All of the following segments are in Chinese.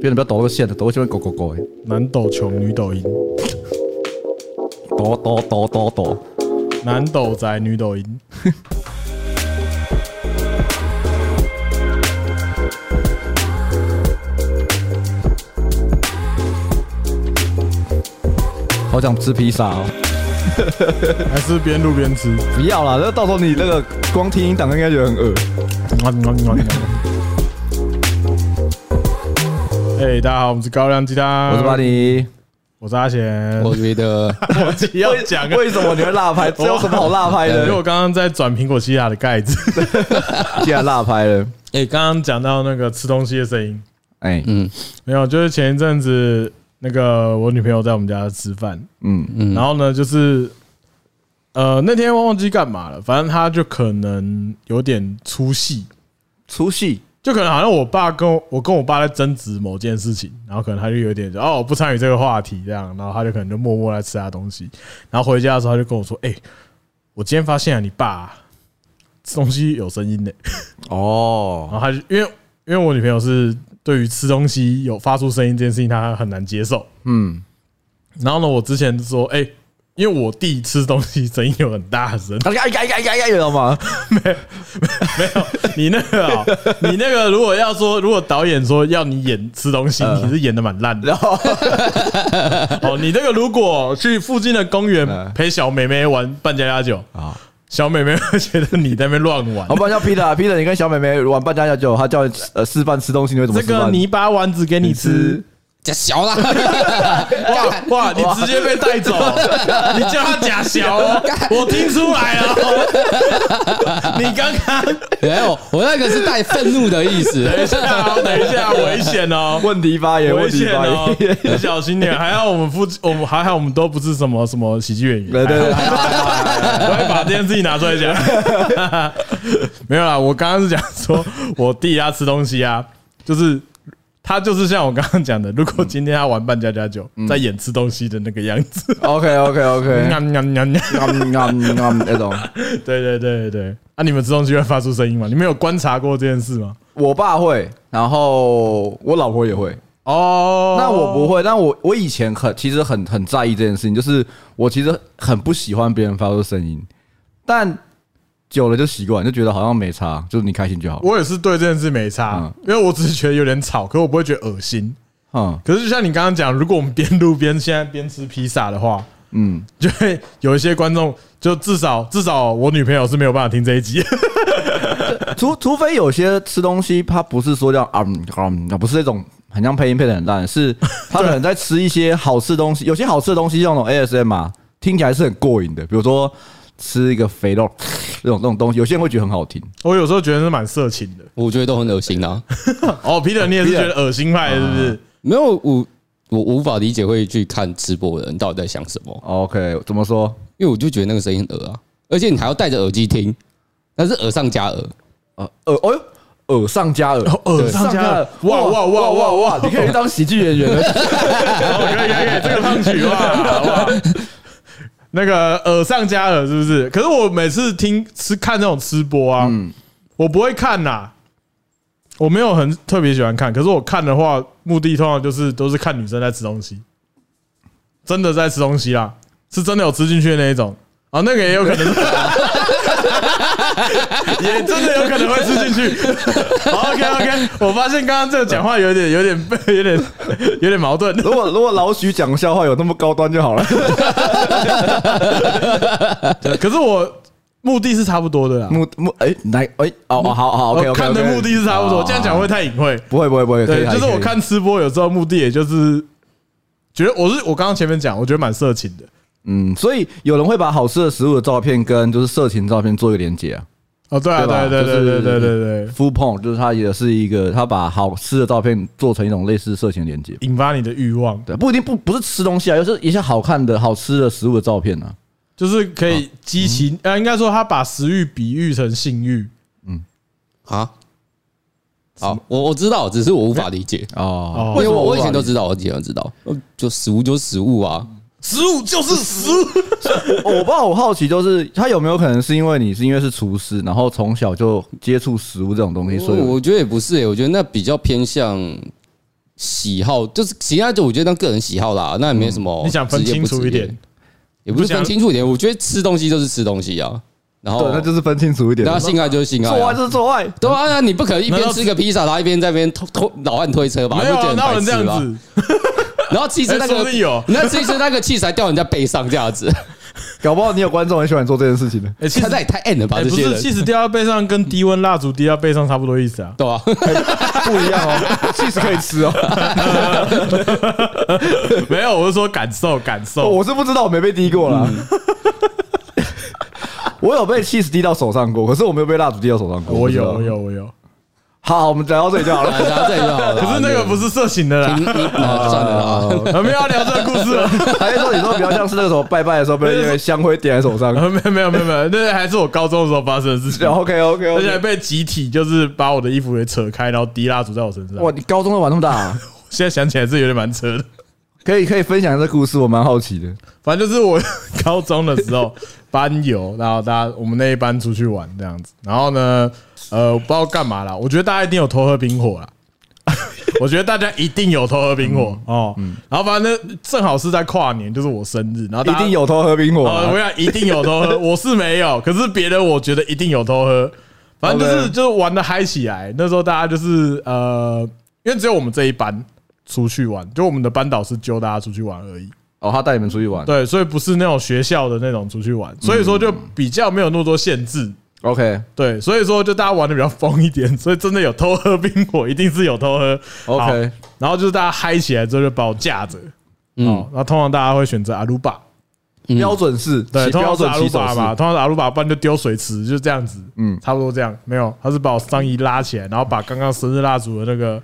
别人不要抖那个线的，抖个线会狗狗狗哎。男抖穷，女抖音，抖抖抖抖抖，男抖宅，女抖音。好想吃披萨哦，还是边录边吃？不要啦，那到时候你那个光听音档应该觉得很饿。哎，大家好，我们是高粱鸡汤，我是巴尼，我是阿贤。我觉得我自己要讲，为什么你会辣拍？这有什么好辣拍的？因为我刚刚在转苹果西亚的盖子，竟然辣拍了。哎，刚刚讲到那个吃东西的声音，哎，嗯，没有，就是前一阵子。那个我女朋友在我们家吃饭，嗯。嗯，然后呢，就是呃那天忘记干嘛了，反正她就可能有点出戏，出戏，就可能好像我爸跟我，我跟我爸在争执某件事情，然后可能他就有点哦，我不参与这个话题这样，然后他就可能就默默在吃他东西，然后回家的时候他就跟我说，哎，我今天发现啊，你爸吃东西有声音呢，哦，然后他就因为因为我女朋友是。对于吃东西有发出声音这件事情，她很难接受。嗯，然后呢，我之前说，哎，因为我弟吃东西声音有很大声，他改改改改改，知道吗？没没有，你那个啊，你那个如果要说，如果导演说要你演吃东西，你是演的蛮烂的。哦，你那个如果去附近的公园陪小妹妹玩扮家家酒啊。小妹妹会觉得你在那边乱玩。我不然叫 Peter，Peter，你跟小妹妹玩扮家家酒，他叫呃示范吃东西，你会怎么？这个泥巴丸子给你吃，假小啦！哇哇，你直接被带走，你叫他假小，我听出来了。你刚刚没有，我那个是带愤怒的意思。等一下，等一下，危险哦！问题发言，危险哦！你小心点。还好我们不，我们还好，我们都不是什么什么喜剧演员。对对对。我会把这件事情拿出来讲，没有啦。我刚刚是讲说，我弟他吃东西啊，就是他就是像我刚刚讲的，如果今天他玩扮家家酒，在演吃东西的那个样子。OK OK OK。那种。对对对对对。啊，你们吃东西会发出声音吗？你们有观察过这件事吗？我爸会，然后我老婆也会。哦，那我不会，但我我以前很其实很很在意这件事情，就是我其实很不喜欢别人发出声音，但久了就习惯，就觉得好像没差，就是你开心就好。我也是对这件事没差，因为我只是觉得有点吵，可我不会觉得恶心。嗯，可是就像你刚刚讲，如果我们边录边现在边吃披萨的话，嗯，就会有一些观众，就至少至少我女朋友是没有办法听这一集，除除非有些吃东西，它不是说叫啊啊，不是那种。很像配音配的很烂，是 他可能在吃一些好吃的东西，有些好吃的东西像那种 ASM 啊，听起来是很过瘾的。比如说吃一个肥肉这种这种东西，有些人会觉得很好听。我有时候觉得是蛮色情的，我觉得都很恶心啊。哦，Peter，你也是觉得恶心派是不是？没有，我我无法理解会去看直播的人到底在想什么。OK，怎么说？因为我就觉得那个声音很恶啊，而且你还要戴着耳机听，那是耳上加耳啊，耳哦哟。耳上加耳，耳上加耳，哇哇哇哇哇！你可以当喜剧演员了，可以可以，这个唱曲哇哇！那个耳上加耳是不是？可是我每次听吃看那种吃播啊，我不会看呐，我没有很特别喜欢看。可是我看的话，目的通常就是都是看女生在吃东西，真的在吃东西啦，是真的有吃进去的那一种啊，那个也有可能。也真的有可能会吃进去。OK OK，我发现刚刚这个讲话有点、有点、有点、有点矛盾。如果如果老许讲笑话有那么高端就好了。可是我目的是差不多的啦。目目哎来哎哦好好 OK，看的目的是差不多。这样讲会太隐晦。不会不会不会。对，就是我看吃播有时候目的也就是觉得我是我刚刚前面讲，我觉得蛮色情的。嗯，所以有人会把好吃的食物的照片跟就是色情照片做一个连接啊。哦，对啊，对对对对对对对，food porn 就是它也是一个，他把好吃的照片做成一种类似色情连接，引发你的欲望。对，不一定不不是吃东西啊，就是一些好看的好吃的食物的照片啊，就是可以激起，呃，应该说他把食欲比喻成性欲。嗯，啊，好，我我知道，只是我无法理解。哦。为什么我以前都知道，我以前都知道，就食物就是食物啊。食物就是食物。我 我不知道，我好奇就是他有没有可能是因为你是因为是厨师，然后从小就接触食物这种东西，所以我觉得也不是、欸，我觉得那比较偏向喜好，就是其他就我觉得当个人喜好啦，那也没什么。你想分清楚一点，也不是分清楚一点。我觉得吃东西就是吃东西啊。然后，那就是分清楚一点。那性爱就是性爱，做爱就是做爱。对啊，你不可能一边吃个披萨，然后一边在那边推推老汉推车吧？没有啊，哪有人这样子？然后其实那个，那其实那个器材掉人家背上这样子，搞不好你有观众很喜欢做这件事情的。哎，其实那也太暗了吧？不是，气死掉到背上跟低温蜡烛滴到背上差不多意思啊？对 啊，不一样哦，气死可以吃哦。没有，我是说感受感受。我是不知道，我没被滴过啦。我有被气死滴到手上过，可是我没有被蜡烛滴到手上过。我有，我有，我有。好，我们讲到这里就好了，讲到这里就好了。可是那个不是色情的啦，算了啦，我们要聊这个故事了。还是说你说比较像是那个时候拜拜的时候被那个香灰点在手上？没有没有没有没有，那还是我高中的时候发生的事情。OK OK，而且还被集体就是把我的衣服给扯开，然后滴蜡烛在我身上。哇，你高中都玩那么大？现在想起来是有点蛮扯的。可以可以分享这故事，我蛮好奇的。反正就是我 高中的时候班游，然后大家我们那一班出去玩这样子，然后呢，呃，不知道干嘛啦。我觉得大家一定有偷喝冰火啦。我觉得大家一定有偷喝冰火哦。然后反正正好是在跨年，就是我生日，然后一定有偷喝冰火。我想一定有偷喝，我是没有，可是别人我觉得一定有偷喝。反正就是就是玩的嗨起来。那时候大家就是呃，因为只有我们这一班。出去玩，就我们的班导师揪大家出去玩而已。哦，他带你们出去玩，对，所以不是那种学校的那种出去玩，所以说就比较没有那么多限制。OK，对，所以说就大家玩的比较疯一点，所以真的有偷喝冰火，一定是有偷喝。OK，然后就是大家嗨起来之后就把我架着，嗯，然后通常大家会选择阿鲁巴，标准是，对，通常是阿鲁巴嘛，通常是阿鲁巴，不然就丢水池，就这样子，嗯，差不多这样，没有，他是把我上衣拉起来，然后把刚刚生日蜡烛的那个。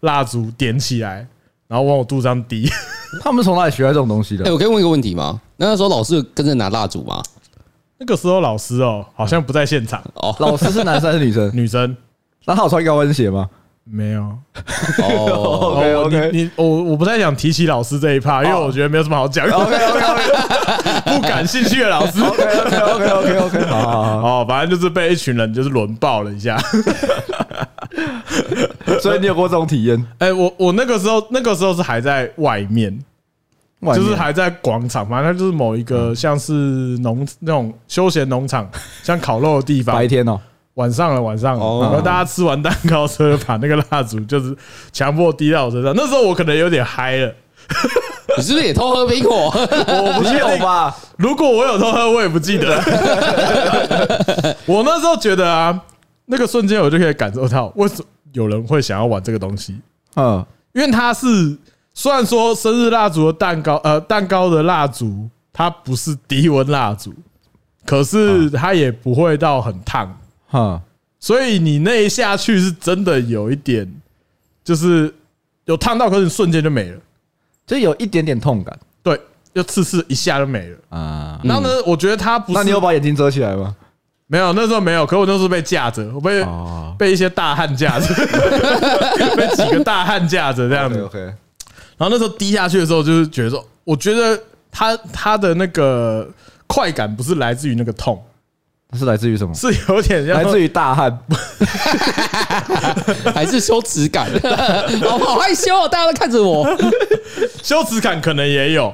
蜡烛点起来，然后往我肚子上滴。他们从哪里学来这种东西的？哎，我可以问一个问题吗？那时候老师跟着拿蜡烛吗？那个时候老师哦，好像不在现场。哦，老师是男生还是女生？女生。那他有穿高跟鞋吗？没有。哦，OK OK。你我我不太想提起老师这一趴，因为我觉得没有什么好讲。OK OK。不感兴趣的老师。OK OK OK OK。好好好。哦，反正就是被一群人就是轮爆了一下。所以你有过这种体验？哎，我我那个时候那个时候是还在外面，就是还在广场，反正就是某一个像是农那种休闲农场，像烤肉的地方。白天哦，晚上了晚上了，然后大家吃完蛋糕之后，把那个蜡烛就是强迫滴到我身上。那时候我可能有点嗨了，你是不是也偷喝苹果？我不确定吧。如果我有偷喝，我也不记得。我那时候觉得啊。那个瞬间，我就可以感受到为什么有人会想要玩这个东西。嗯，因为它是虽然说生日蜡烛的蛋糕，呃，蛋糕的蜡烛它不是低温蜡烛，可是它也不会到很烫。哈，所以你那一下去是真的有一点，就是有烫到，可是瞬间就没了，就有一点点痛感。对，就刺刺一下就没了。啊，然后呢，我觉得它不是。那你有把眼睛遮起来吗？没有，那时候没有。可我那时候被架着，我被被一些大汉架着，被几个大汉架着这样子。OK。然后那时候滴下去的时候，就是觉得说，我觉得他他的那个快感不是来自于那个痛，是来自于什么？是有点来自于大汉，还是羞耻感？我好害羞哦，大家都看着我。羞耻感可能也有，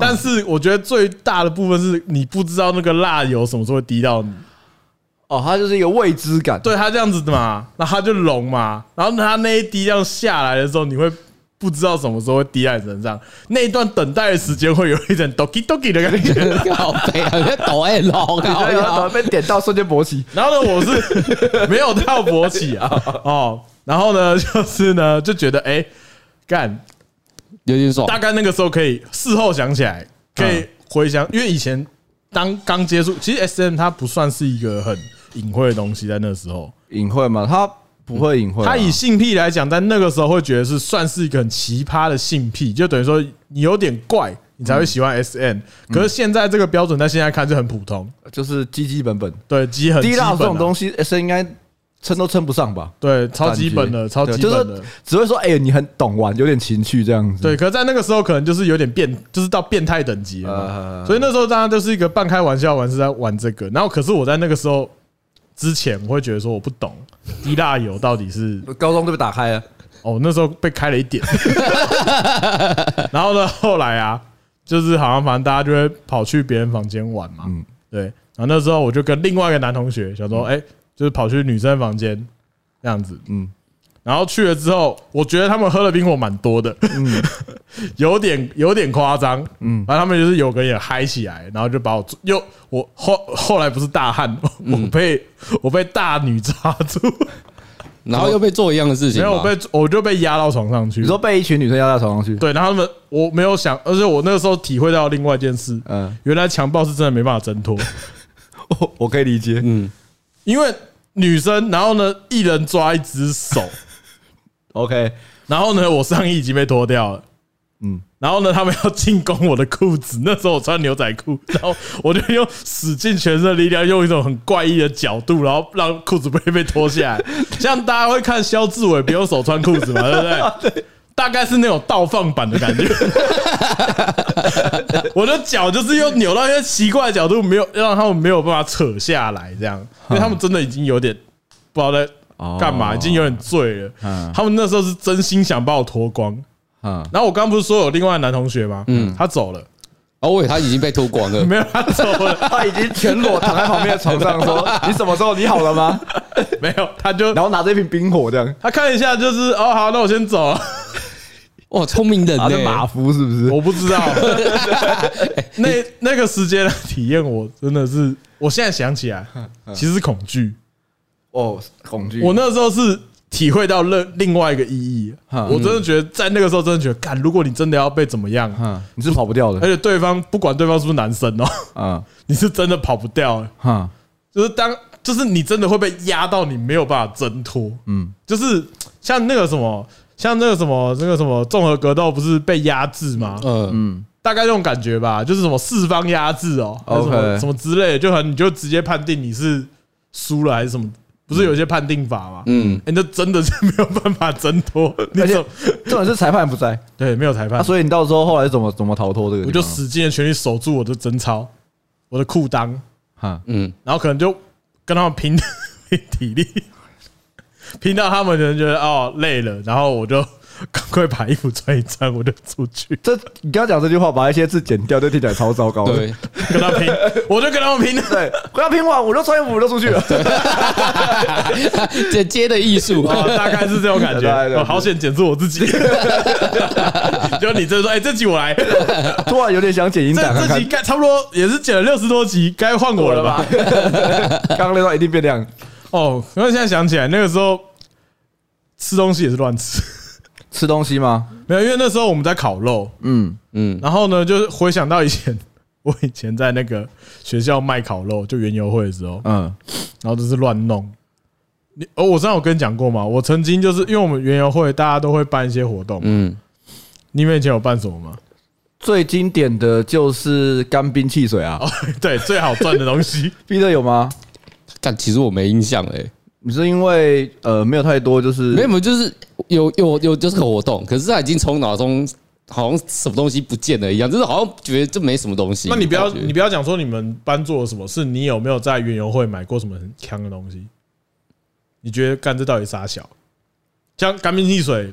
但是我觉得最大的部分是你不知道那个蜡油什么时候会滴到你。哦，它就是一个未知感，对，它这样子的嘛，那它就聋嘛，然后它那一滴这样下来的时候，你会不知道什么时候会滴在你身上，那一段等待的时间会有一点 doki doki 的感觉，好悲啊，抖哎老，然后被点到瞬间勃起，然后呢，我是 没有到勃起啊，哦，然后呢，就是呢，就觉得哎，干有点爽，大概那个时候可以事后想起来，可以回想，因为以前当刚接触，其实 SM 它不算是一个很。隐晦的东西在那时候隐晦吗？他不会隐晦。他以性癖来讲，在那个时候会觉得是算是一个很奇葩的性癖，就等于说你有点怪，你才会喜欢 SM。可是现在这个标准，在现在看就很普通，就是基基本本。对，基很基本。滴蜡这种东西，S N 应该撑都撑不上吧？对，超基本的，超基本的，就是只会说，哎，你很懂玩，有点情趣这样子。对，可是在那个时候可能就是有点变，就是到变态等级了。所以那时候大家都是一个半开玩笑玩，是在玩这个。然后，可是我在那个时候之前，我会觉得说我不懂 滴蜡油到底是高中就被打开了。哦，那时候被开了一点。然后呢，后来啊，就是好像反正大家就会跑去别人房间玩嘛。嗯，对。然后那时候我就跟另外一个男同学想说，哎。就是跑去女生房间这样子，嗯，然后去了之后，我觉得他们喝的冰火蛮多的，嗯，有点有点夸张，嗯，然后他们就是有个也嗨起来，然后就把我又我后后来不是大汉，我被我被大女抓住，然后又被做一样的事情，然后我被我就被压到床上去，你说被一群女生压到床上去，对，然后他们我没有想，而且我那个时候体会到另外一件事，嗯，原来强暴是真的没办法挣脱，我我可以理解，嗯，因为。女生，然后呢，一人抓一只手，OK，然后呢，我上衣已经被脱掉了，嗯，然后呢，他们要进攻我的裤子，那时候我穿牛仔裤，然后我就用使尽全身的力量，用一种很怪异的角度，然后让裤子不会被脱下来，像大家会看肖志伟不用手穿裤子嘛，对不对？对。大概是那种倒放版的感觉，我的脚就是又扭到一些奇怪的角度，没有让他们没有办法扯下来，这样，因为他们真的已经有点不知道在干嘛，已经有点醉了。他们那时候是真心想把我脱光。然后我刚刚不是说有另外男同学吗？嗯，他走了。哦，我以为他已经被脱光了，没有，他走了，他已经全裸躺在旁边的床上，说：“你什么时候你好了吗？” 没有，他就然后拿着一瓶冰火这样，他看一下就是哦，好，那我先走了。哇，聪明人呢？马夫是不是？我不知道。那那个时间的体验，我真的是，我现在想起来，其实是恐惧。哦，恐惧。我那时候是体会到另另外一个意义。我真的觉得，在那个时候，真的觉得，干，如果你真的要被怎么样，你是跑不掉的。而且对方不管对方是不是男生哦，啊，你是真的跑不掉。哈，就是当，就是你真的会被压到，你没有办法挣脱。嗯，就是像那个什么。像那个什么，那个什么综合格斗不是被压制吗？嗯嗯，大概这种感觉吧，就是什么四方压制哦，什么什么之类的，就很你就直接判定你是输了还是什么？不是有些判定法吗？嗯，你就真的是 没有办法挣脱。而且重点是裁判不在，对，没有裁判，所以你到时候后来怎么怎么逃脱这个？我就使尽了全力守住我的贞操，我的裤裆，哈，嗯，然后可能就跟他们拼 拼体力。拼到他们可能觉得哦累了，然后我就赶快把衣服穿一穿，我就出去。这你刚刚讲这句话，把一些字剪掉，就听起来超糟糕。对，跟他拼，我就跟他们拼。对，跟他拼完，我就穿衣服，我就出去了。剪接的艺术，大概是这种感觉。好险，剪出我自己。就你这说，哎，这集我来。突然有点想剪音档。这集该差不多也是剪了六十多集，该换我了吧？刚刚那段一定变亮。哦，然后现在想起来，那个时候吃东西也是乱吃，吃东西吗？没有，因为那时候我们在烤肉，嗯嗯，然后呢，就是回想到以前，我以前在那个学校卖烤肉，就园游会的时候，嗯，然后就是乱弄。你哦，我上次有跟你讲过嘛？我曾经就是因为我们园游会，大家都会办一些活动，嗯，你们以前有办什么吗？最经典的就是干冰汽水啊，哦，对，最好赚的东西，Peter 有吗？但其实我没印象哎，你是因为呃没有太多，就是没有，就是有有有就是个活动，可是他已经从脑中好像什么东西不见了一样，就是好像觉得这没什么东西。那你不要你不要讲说你们班做了什么，是你有没有在园游会买过什么很强的东西？你觉得干这到底啥小？像干冰汽水，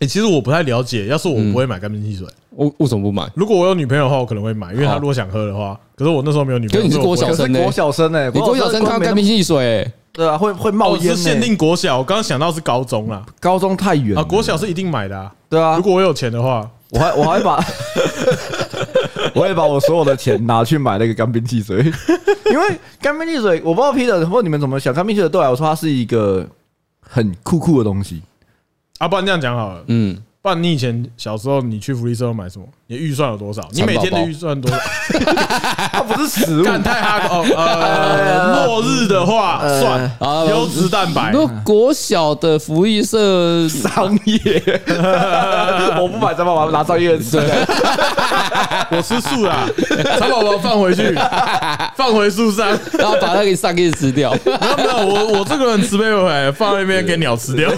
哎，其实我不太了解。要是我不会买干冰汽水，我为什么不买？如果我有女朋友的话，我可能会买，因为她如果想喝的话。可是我那时候没有女朋友。你是郭小生呢？国小生哎，你国小生看干冰汽水，对啊，会会冒烟。是限定国小，我刚刚想到是高中啦，高中太远啊。国小是一定买的啊，对啊。如果我有钱的话，我还我还会把，我会把我所有的钱拿去买那个干冰汽水，因为干冰汽水，我不知道 Peter 或你们怎么想，干冰汽水对我来说，它是一个很酷酷的东西。啊，不然这样讲好了，嗯。不然你以前小时候，你去福利社买什么？你预算有多少？你每天的预算多少？它不是食物，干太哈哦。呃，末日的话算优质蛋白。如果国小的福利社 商业，我不买，再帮我拿商业吃。我吃素啦，蚕宝宝放回去，放回树上，然后把它给上给吃掉。没有没有，我我这个人慈悲为怀，放在那边给鸟吃掉，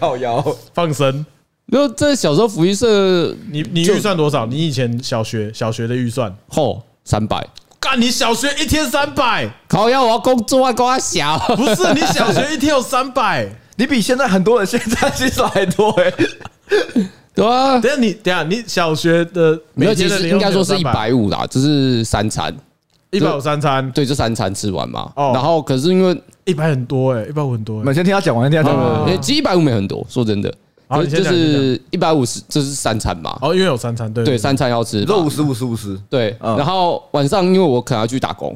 靠腰，放生。然后这小时候福利社，你你预算多少？你以前小学小学的预算？嚯，三百。干，你小学一天三百？靠要，我要工作啊，工啊小。不是，你小学一天有三百？你比现在很多人现在薪水还多哎。对啊，等下你等下你小学的没有，其实应该说是一百五啦，就是三餐，一百五三餐，对，就三餐吃完嘛。哦，然后可是因为一百很多哎，一百五很多。我们先听他讲完，先听他讲完。其实一百五没很多，说真的，就是一百五十，这是三餐嘛。哦，因为有三餐，对对，三餐要吃，肉五十五十五十，对。然后晚上因为我可能要去打工。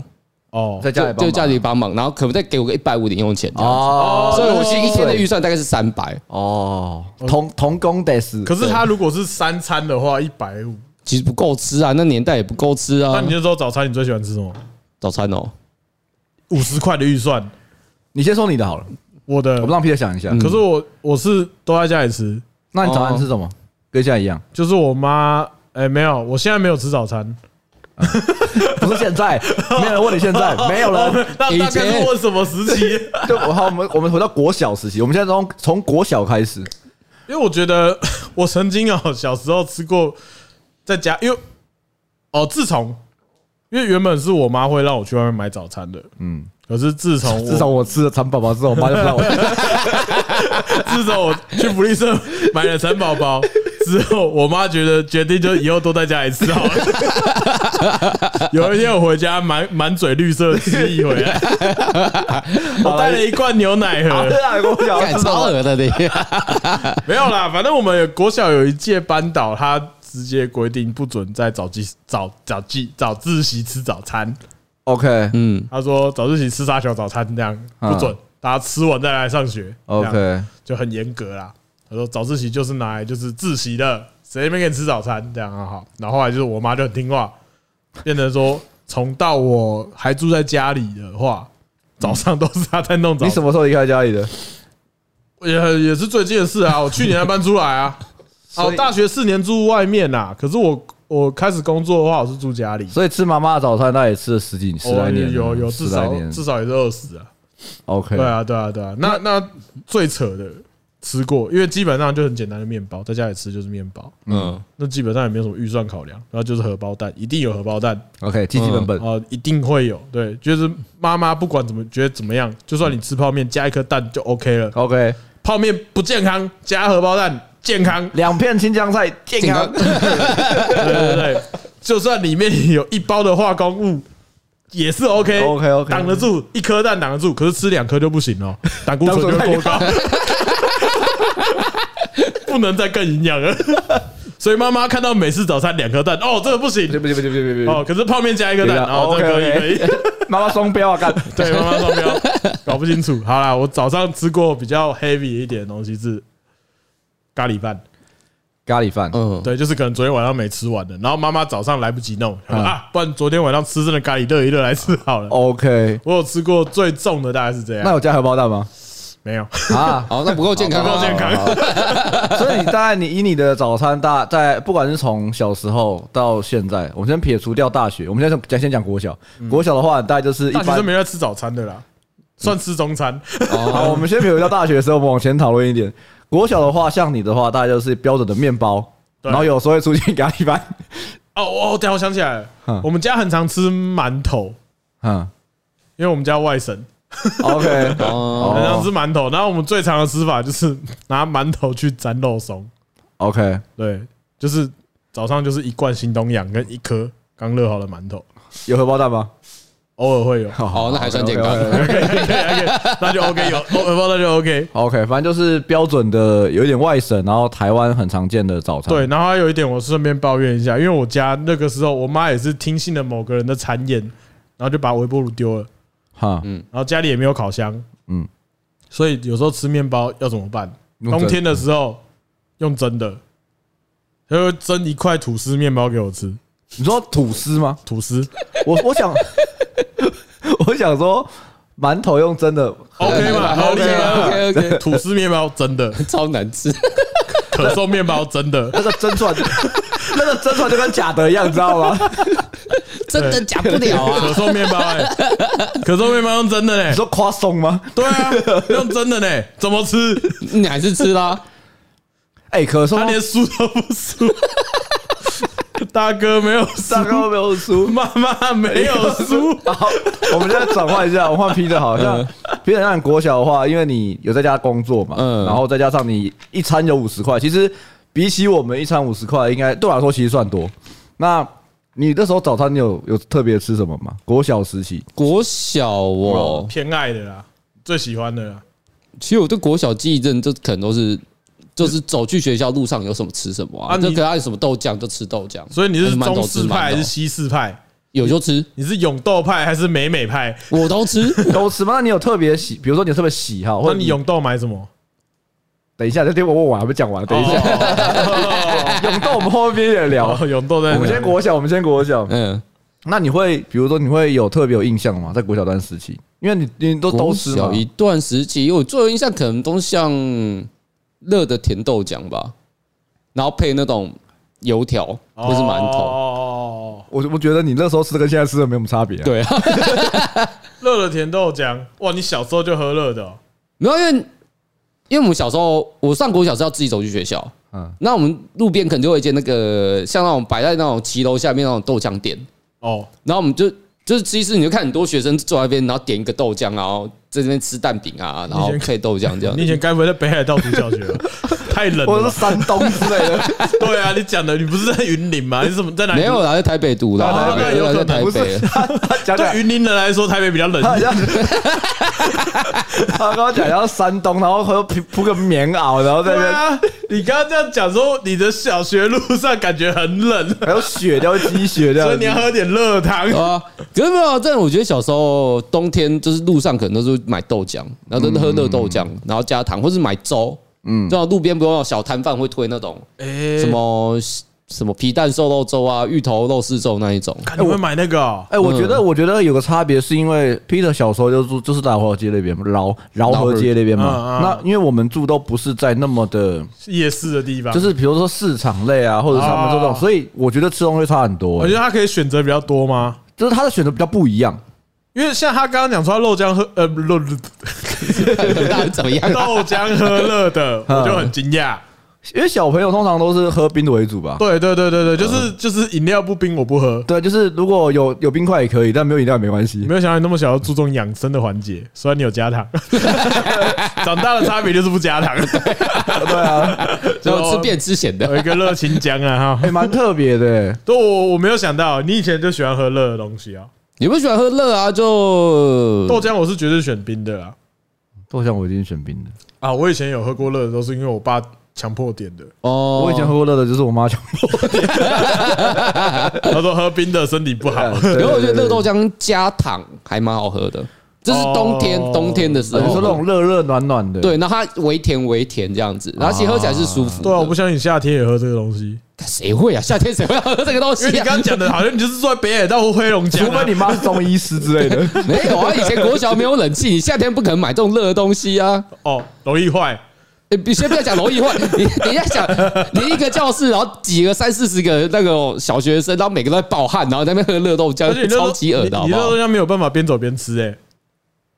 哦，在家里就家里帮忙，然后可不可以再给我个一百五零用钱哦，所以我现一天的预算大概是三百哦，同同工得是。可是他如果是三餐的话，一百五其实不够吃啊，那年代也不够吃啊。那你就说早餐你最喜欢吃什么？早餐哦，五十块的预算，你先说你的好了。我的，我不让 Peter 想一下。可是我我是都在家里吃，那你早餐吃什么？跟现在一样？就是我妈，哎，没有，我现在没有吃早餐。不是现在，没有人问你现在，没有人。那大概是问什么时期？就好，我们我们回到国小时期，我们现在从从国小开始。因为我觉得我曾经啊小时候吃过在家，因为哦，自从因为原本是我妈会让我去外面买早餐的，嗯，可是自从 自从我吃了蚕宝宝之后，我妈就不让我。自从我去福利社买了蚕宝宝。之后，我妈觉得决定就以后都在家里吃好了。有一天我回家，满满嘴绿色吃一回来，我带了一罐牛奶盒。超恶的你，没有啦，反正我们国小有一届班导，他直接规定不准在早自早早自早自习吃早餐。OK，嗯，他说早自习吃沙小早餐这样不准，大家吃完再来上学。OK，就很严格啦。他说早自习就是拿来就是自习的，谁没给你吃早餐这样啊？好，然后后来就是我妈就很听话，变成说从到我还住在家里的话，早上都是她在弄早。你什么时候离开家里的？也也是最近的事啊，我去年才搬出来啊。哦，大学四年住外面呐，可是我我开始工作的话，我是住家里，所以吃妈妈的早餐，那也吃了十几十来年，有有至少至少也是二十啊。OK，对啊对啊对啊，那那最扯的。吃过，因为基本上就很简单的面包，在家里吃就是面包，嗯，那基本上也没有什么预算考量，然后就是荷包蛋，一定有荷包蛋，OK，基基本。本啊，一定会有，对，就是妈妈不管怎么觉得怎么样，就算你吃泡面加一颗蛋就 OK 了，OK，泡面不健康，加荷包蛋健康，两片青江菜健康，对对对，就算里面有一包的化工物也是 OK，OK。OK，挡得住一颗蛋挡得住，可是吃两颗就不行了，胆固醇就过高。不能再更营养了，所以妈妈看到美式早餐两颗蛋，哦，这个不行，不行不行不行不行，哦，可是泡面加一颗蛋，哦，这个可以可以，妈妈双标啊，干，对，妈妈双标，搞不清楚。好啦，我早上吃过比较 heavy 一点的东西是咖喱饭，咖喱饭，嗯，对，就是可能昨天晚上没吃完的，然后妈妈早上来不及弄啊，不然昨天晚上吃剩的咖喱热一热来吃好了。OK，我有吃过最重的大概是这样，那有加荷包蛋吗？没有啊，好，那不够健康，不够健康。所以你大概你以你的早餐大在不管是从小时候到现在，我们先撇除掉大学，我们现在先讲国小。国小的话，大概就是一般是没在吃早餐的啦，算吃中餐。好，我们先撇除掉大学的时候，我们往前讨论一点。国小的话，像你的话，大概就是标准的面包，然后有时候会出现咖喱饭。哦哦，对，我想起来了，我们家很常吃馒头，嗯，因为我们家外省。OK，哦，很常吃馒头，然后我们最常的吃法就是拿馒头去沾肉松。OK，对，就是早上就是一罐新东阳跟一颗刚热好的馒头。有荷包蛋吗？偶尔会有。好，那还算健康。那就 OK，有荷包蛋就 OK。OK，反正就是标准的，有一点外省，然后台湾很常见的早餐。对，然后还有一点，我顺便抱怨一下，因为我家那个时候我妈也是听信了某个人的谗言，然后就把微波炉丢了。哈，嗯，然后家里也没有烤箱，嗯，所以有时候吃面包要怎么办？冬天的时候用蒸的，他会蒸一块吐司面包给我吃。你说吐司吗？吐司，我我想，我想说馒头用真的，OK 吗？OK OK OK，吐司面包真的超难吃，可颂面包真的，那个蒸出来就，那个蒸出来就跟假的一样，你知道吗？真的假不了啊！可颂面包哎，可颂面包用真的嘞？你说夸松吗？对啊，用真的呢？怎么吃？你还是吃啦？哎，可颂他连输都不输。大哥没有输，大哥没有输，妈妈没有输。好，我们现在转换一下，我换 Peter 好像 Peter 让你国小的话，因为你有在家工作嘛，嗯，然后再加上你一餐有五十块，其实比起我们一餐五十块，应该对我来说其实算多。那你那时候早餐你有有特别吃什么吗？国小时期，国小哦偏爱的啦，最喜欢的啦。其实我对国小记忆症，这可能都是。就是走去学校路上有什么吃什么啊，就给他什么豆浆就吃豆浆。所以你是中式派还是西式派？有就吃。你是永豆派还是美美派？我都吃，都吃吗？那你有特别喜，比如说你有特别喜好，或者你永豆买什么？等一下，这听我问完还没讲完。等一下，永豆我们后面也聊。永豆在，我们先国小，我们先国小。嗯，那你会比如说你会有特别有印象吗？在国小段时期，因为你你都都吃嘛。一段时期，因为我最有印象可能都像。热的甜豆浆吧，然后配那种油条或是馒头。哦，我我觉得你那时候吃的跟现在吃的没什么差别。对啊，热的甜豆浆，哇！你小时候就喝热的？没有，因为因为我们小时候，我上国小是要自己走去学校。嗯，那我们路边可能就会见那个像那种摆在那种骑楼下面那种豆浆店。哦，然后我们就就是其实你就看很多学生坐在那边，然后点一个豆浆，然后。在这边吃蛋饼啊，然后配豆浆这样。你以前该不会在北海道读小学？太冷了。我是山东之类的。对啊，你讲的，你不是在云林吗？你怎么在哪里？没有啦，在台北读的。那有可能台北。对云林人来说，台北比较冷。他 刚刚讲要山东，然后还要铺铺个棉袄，然后在那边。你刚刚这样讲说，你的小学路上感觉很冷，还有雪，要积雪这样。所以你要喝点热汤啊。可是没有，这我觉得小时候冬天就是路上可能都是。买豆浆，然后都喝热豆浆，然后加糖，或是买粥。嗯，就路边不有小摊贩会推那种，什么什么皮蛋瘦肉粥啊，芋头肉丝粥那一种。你会买那个？哎，我觉得我觉得有个差别，是因为 Peter 小时候就住就是在饶河街那边，饶饶河街那边嘛。那因为我们住都不是在那么的夜市的地方，就是比如说市场类啊，或者他们这种，所以我觉得吃东西差很多。我觉得他可以选择比较多吗？就是他的选择比较不一样。因为像他刚刚讲出来，豆浆喝呃不豆怎么样？豆浆喝热的，我就很惊讶。因为小朋友通常都是喝冰的为主吧？对对对对对，就是就是饮料不冰我不喝。对，就是如果有有冰块也可以，但没有饮料也没关系。没有想到你那么小要注重养生的环节，虽然你有加糖，长大的差别就是不加糖。对啊，就吃变吃咸的，有一个热清浆啊，哈，还蛮特别的。都我我没有想到，你以前就喜欢喝热的东西啊。你不喜欢喝热啊？就豆浆，我是绝对选冰的啦。豆浆我一定选冰的啊！我以前有喝过热的，都是因为我爸强迫点的。哦，我以前喝过热的，就是我妈强迫点。他说喝冰的身体不好。然后我觉得热豆浆加糖还蛮好喝的。这是冬天，冬天的时候，你说那种热热暖暖的。对，那它微甜微甜这样子，然后其实喝起来是舒服。对啊，我不相信夏天也喝这个东西。谁会啊？夏天谁会喝 这个东西？因为你刚刚讲的，好像你就是住在北海道或黑龙江，除非你妈是中医师之类的。没有啊，以前国小没有冷气，你夏天不可能买这种热的东西啊。哦，容易坏。你先不要讲容易坏，你等一下讲，你一个教室，然后挤个三四十个那个小学生，然后每个都在暴汗，然后在那边喝热豆浆，超级恶的。你热豆浆没有办法边走边吃哎。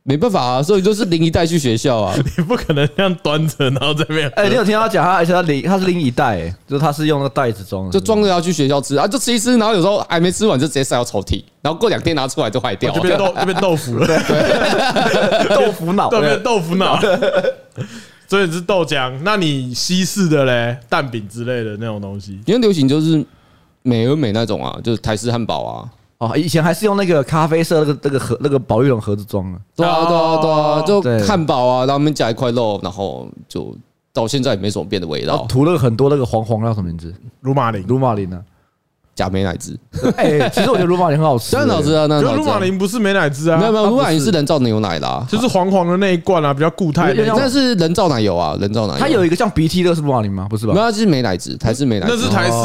没办法啊，所以就是拎一袋去学校啊。你不可能这样端着，然后在那边。哎，你有听他讲，他而且他拎，他是拎一袋，哎，就是他是用那个袋子装，就装着要去学校吃啊，就吃一吃，然后有时候还没吃完就直接塞到抽屉，然后过两天拿出来就坏掉，就变豆，就变豆腐了，豆腐脑，对，变豆腐脑。所以是豆浆，那你西式的嘞，蛋饼之类的那种东西，因为流行就是美而美那种啊，就是台式汉堡啊。哦，以前还是用那个咖啡色那个那个盒那个保丽龙盒子装的，对啊对啊对啊，就汉堡啊，然后里面夹一块肉，然后就到现在也没什么变的味道，涂了很多那个黄黄叫什么名字？鲁马林，鲁马林呢？假美乃滋，哎，其实我觉得乳马林很好吃，真的好吃啊！那乳马林不是美乃滋啊，没有没有，乳马林是人造牛奶啦，就是黄黄的那一罐啊，比较固态。那是人造奶油啊，人造奶油。它有一个像鼻涕的是乳马林吗？不是吧？没有，就是美乃滋，台式美乃滋。那是台式，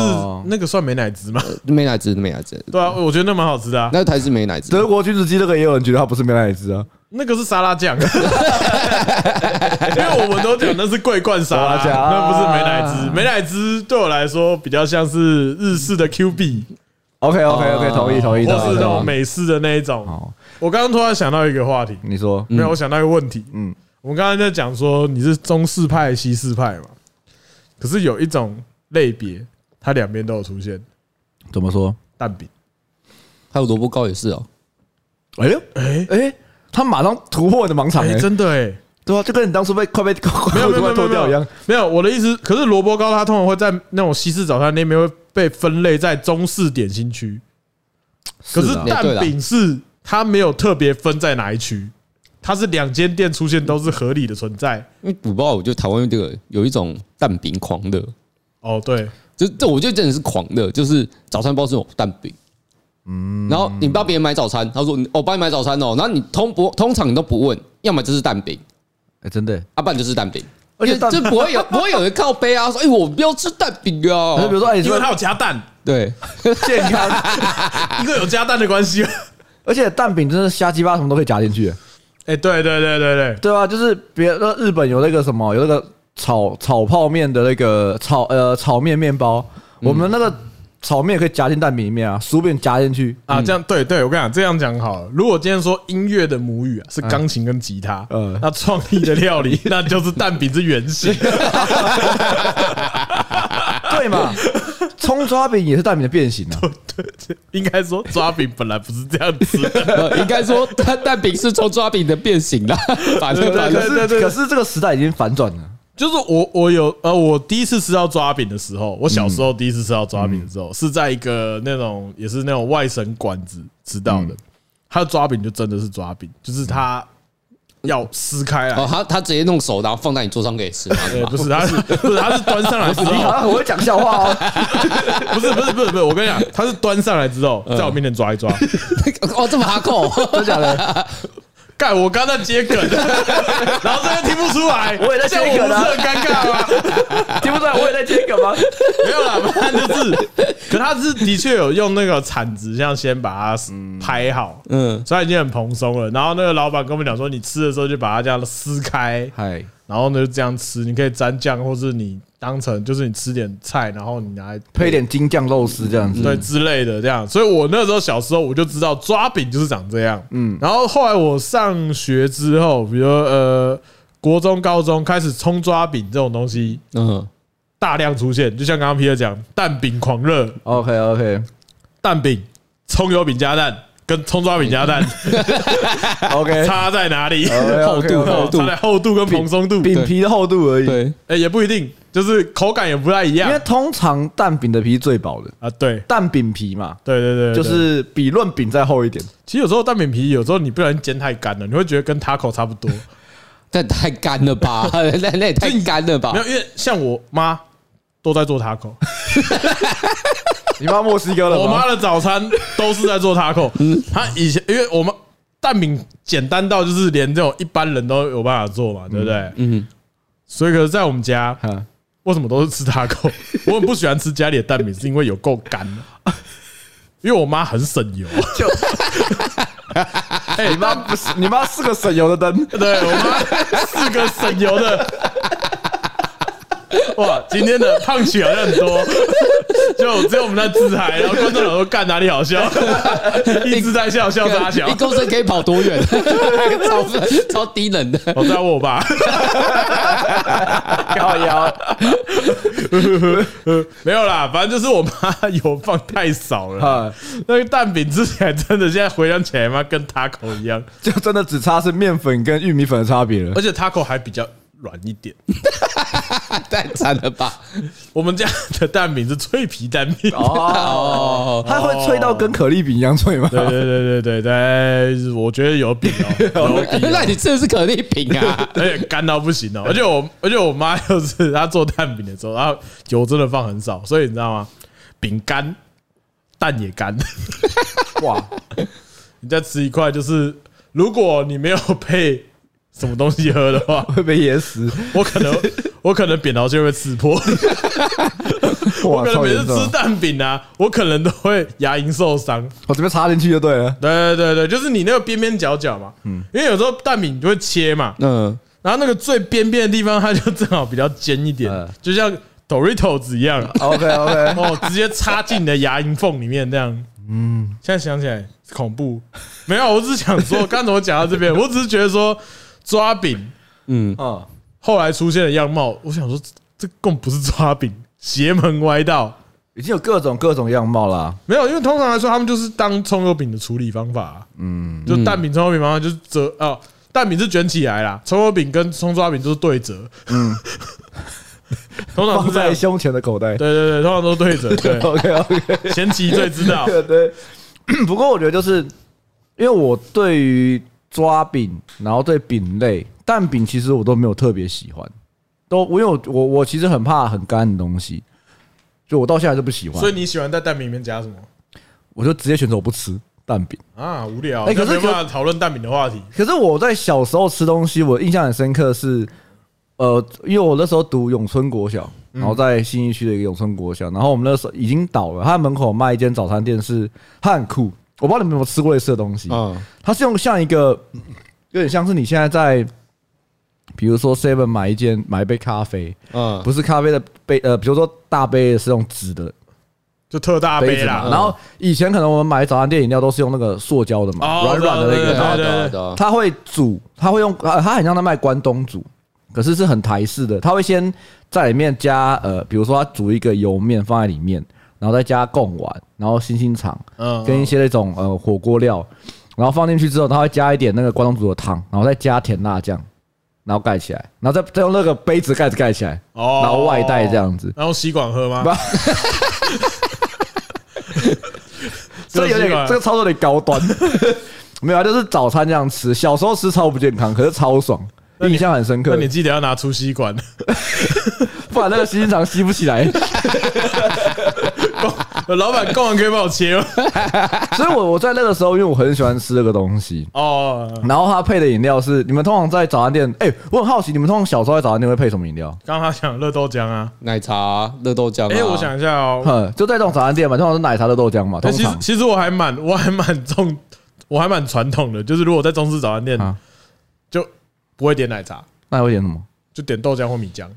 那个算美乃滋吗？美乃滋，美乃滋。对啊，我觉得那蛮好吃的啊。那是台式美乃滋。德国橘子鸡那个也有人觉得它不是美乃滋啊。那个是沙拉酱，因为我们都讲那是桂冠沙拉酱，那不是美乃滋。美乃滋对我来说比较像是日式的 Q B。OK OK OK，同意同意。或是那种美式的那一种。我刚刚突然想到一个话题，你说没有？我想到一个问题。嗯，我们刚刚在讲说你是中式派、西式派嘛？可是有一种类别，它两边都有出现。怎么说？蛋饼，还有萝卜糕也是哦。哎呦，哎哎，他马上突破你的盲场，哎，真的哎，对啊，就跟你当初被 快被没有没有脱掉一样。没有，我的意思，可是萝卜糕它通常会在那种西式早餐那边会被分类在中式点心区，可是蛋饼是它没有特别分在哪一区，它是两间店出现都是合理的存在。因为我不知道，我觉得台湾这个有一种蛋饼狂热。哦，对，就这，我觉得真的是狂热，就是早餐包是有蛋饼。嗯，然后你帮别人买早餐，他说我帮你买早餐哦，然后你通不通常你都不问，要么就是蛋饼，哎，真的，阿半就是蛋饼，而且就 不会有不会有人靠背啊，说哎我不要吃蛋饼啊，比如说哎，因为它有加蛋，对，健康，因为有加蛋的关系，而且蛋饼真的瞎鸡巴什么都可以夹进去，哎，对对对对对，对啊，就是别那日本有那个什么有那个炒炒泡面的那个炒呃炒面面包，我们那个。炒面可以夹进蛋饼里面啊，薯饼夹进去啊，这样对对，我跟你讲，这样讲好了。如果今天说音乐的母语啊是钢琴跟吉他，嗯，那创意的料理 那就是蛋饼是圆形，对嘛？葱抓饼也是蛋饼的变形啊。对对，应该说抓饼本来不是这样吃的，应该说蛋蛋饼是葱抓饼的变形了。反正可是可是这个时代已经反转了。就是我我有呃，我第一次吃到抓饼的时候，我小时候第一次吃到抓饼的时候，是在一个那种也是那种外省馆子吃到的。他的抓饼就真的是抓饼，就是他要撕开来。哦，他他直接弄手，然后放在你桌上给你吃。不是，他是不是他是端上来之后，你好像很会讲笑话哦。不是不是不是不是，我跟你讲，他是端上来之后，在我面前抓一抓。哦，这么哈扣，真的假的？干！我刚在接梗，然后这边听不出来，我也在接梗，不是很尴尬吗？听不出来，我也在接梗吗？没有啦，反正就是，可他是的确有用那个铲子，这样先把它拍好，嗯，所以已经很蓬松了。然后那个老板跟我们讲说，你吃的时候就把它这样撕开，嗨，然后呢就这样吃，你可以沾酱，或是你。当成就是你吃点菜，然后你拿来配点京酱肉丝这样子，对之类的这样。所以我那时候小时候我就知道抓饼就是长这样。嗯，然后后来我上学之后，比如呃国中、高中开始葱抓饼这种东西，嗯，大量出现。就像刚刚皮特讲，蛋饼狂热。OK OK，蛋饼、葱油饼加蛋。跟葱抓饼加蛋，OK，差在哪里？厚度，厚度，差在厚度跟蓬松度，饼皮的厚度而已。对，哎，也不一定，就是口感也不太一样。因为通常蛋饼的皮是最薄的啊，对，蛋饼皮嘛，对对对，就是比论饼再厚一点。其实有时候蛋饼皮有时候你不小心煎太干了，你会觉得跟 taco 差不多，但 太干了吧？那那也太干了吧？没有，因为像我妈都在做 taco。你妈墨西哥的，我妈的早餐都是在做 taco。她以前因为我们蛋饼简单到就是连这种一般人都有办法做嘛，对不对？嗯。所以，可是在我们家，为什么都是吃 taco？我很不喜欢吃家里的蛋饼，是因为有够干。因为我妈很省油。就，哎，你妈不是，你妈是个省油的灯。对，我妈是个省油的。哇，今天的胖曲好像很多，就只有我们在自嗨，然后观众老说干哪里好笑，一直在笑，笑啥笑？一公升可以跑多远？超超低能的。我在问我爸，高腰，没有啦，反正就是我妈油放太少了。那个蛋饼吃起来真的，现在回想起来嘛，跟 taco 一样，就真的只差是面粉跟玉米粉的差别了，而且 taco 还比较。软一点，太惨了吧！我们家的蛋饼是脆皮蛋饼哦，它会脆到跟可丽饼一样脆吗？对对对对对对，我觉得有饼哦。那你吃的是可丽饼啊？而且干到不行哦！而且我而且我妈又是她做蛋饼的时候，然后油真的放很少，所以你知道吗？饼干，蛋也干。哇！你再吃一块，就是如果你没有配。什么东西喝的话，会被噎死。我可能我可能扁桃腺会刺破。我可能每次吃蛋饼啊，我可能都会牙龈受伤。我这边插进去就对了。对对对对，就是你那个边边角角嘛。嗯，因为有时候蛋饼你就会切嘛。嗯。然后那个最边边的地方，它就正好比较尖一点，就像 Doritos 一样。OK OK，哦，直接插进你的牙龈缝里面这样。嗯，现在想起来恐怖。没有，我只是想说，刚才我讲到这边，我只是觉得说抓饼，嗯啊，后来出现的样貌，我想说这更不是抓饼，邪门歪道，已经有各种各种样貌了。没有，因为通常来说，他们就是当葱油饼的处理方法。嗯，就蛋饼、葱油饼方法就是折哦。蛋饼是卷起来啦，葱油饼跟葱抓饼就是对折。嗯，通常是在胸前的口袋。对对对，通常都是对折。对，OK OK。前期最知道。对。不过我觉得就是，因为我对于抓饼，然后对饼类蛋饼，其实我都没有特别喜欢，都我有我我我其实很怕很干的东西，就我到现在都不喜欢。所以你喜欢在蛋饼里面加什么？我就直接选择我不吃。蛋饼啊，无聊。哎，可是没办法讨论蛋饼的话题。可是我在小时候吃东西，我印象很深刻是，呃，因为我那时候读永春国小，然后在新义区的一个永春国小，然后我们那时候已经倒了，他门口卖一间早餐店，是它很酷。我不知道你们有没有吃过类似的东西，嗯，它是用像一个有点像是你现在在，比如说 Seven 买一件买一杯咖啡，嗯，不是咖啡的杯，呃，比如说大杯是用纸的。就特大杯啦，然后以前可能我们买早餐店饮料都是用那个塑胶的嘛，软软的那个，对对对，他会煮，它会用，它很像在卖关东煮，可是是很台式的，它会先在里面加呃，比如说它煮一个油面放在里面，然后再加贡丸，然后星星肠，嗯，跟一些那种呃火锅料，然后放进去之后，它会加一点那个关东煮的汤，然后再加甜辣酱，然后盖起来，然后再再用那个杯子盖子盖起来，然后外带这样子，然后吸管喝吗？这有点，这个操作有点高端。没有啊，就是早餐这样吃。小时候吃超不健康，可是超爽，印象很深刻。那你记得要拿出吸管，不然那个吸心肠吸不起来。老板，贡丸可以帮我切吗？所以，我我在那个时候，因为我很喜欢吃这个东西哦。然后它配的饮料是，你们通常在早餐店，哎，我很好奇，你们通常小时候在早餐店会配什么饮料？刚刚他讲热豆浆啊，奶茶、热豆浆。哎，我想一下哦，就在这种早餐店嘛，通常是奶茶、热豆浆嘛。其实，其实我还蛮，我还蛮重，我还蛮传统的，就是如果在中式早餐店，就不会点奶茶，那会点什么？就点豆浆或米浆。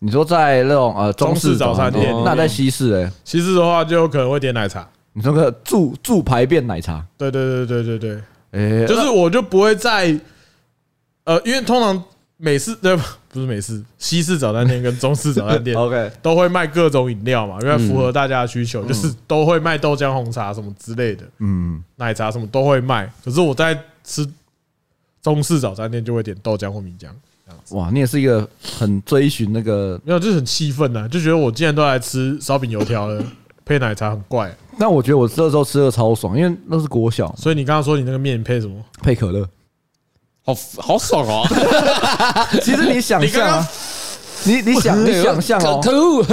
你说在那种呃中式早餐店，那在西式哎，西式的话就可能会点奶茶。你说个助助排便奶茶？对对对对对对，哎，就是我就不会在呃，因为通常美式对 不是美式，西式早餐店跟中式早餐店 OK 都会卖各种饮料嘛，因为符合大家的需求，就是都会卖豆浆、红茶什么之类的，嗯，奶茶什么都会卖。可是我在吃中式早餐店就会点豆浆或米浆。哇，你也是一个很追寻那个，没有，就是很气愤呐，就觉得我既然都来吃烧饼油条了，配奶茶很怪。但我觉得我这时候吃的超爽，因为那是国小。所以你刚刚说你那个面配什么？配可乐，好好爽哦。其实你想象，你你想 你想象哦，